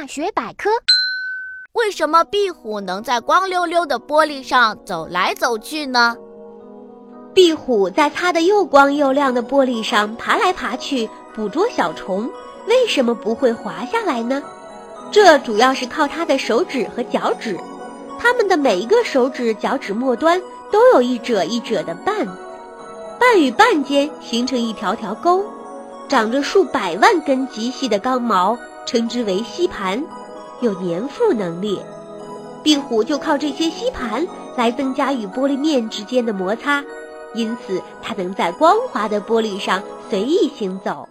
大学百科：为什么壁虎能在光溜溜的玻璃上走来走去呢？壁虎在擦的又光又亮的玻璃上爬来爬去，捕捉小虫，为什么不会滑下来呢？这主要是靠它的手指和脚趾，它们的每一个手指、脚趾末端都有一褶一褶的瓣，瓣与瓣间形成一条条沟，长着数百万根极细的刚毛，称之为吸盘，有粘附能力。壁虎就靠这些吸盘来增加与玻璃面之间的摩擦。因此，它能在光滑的玻璃上随意行走。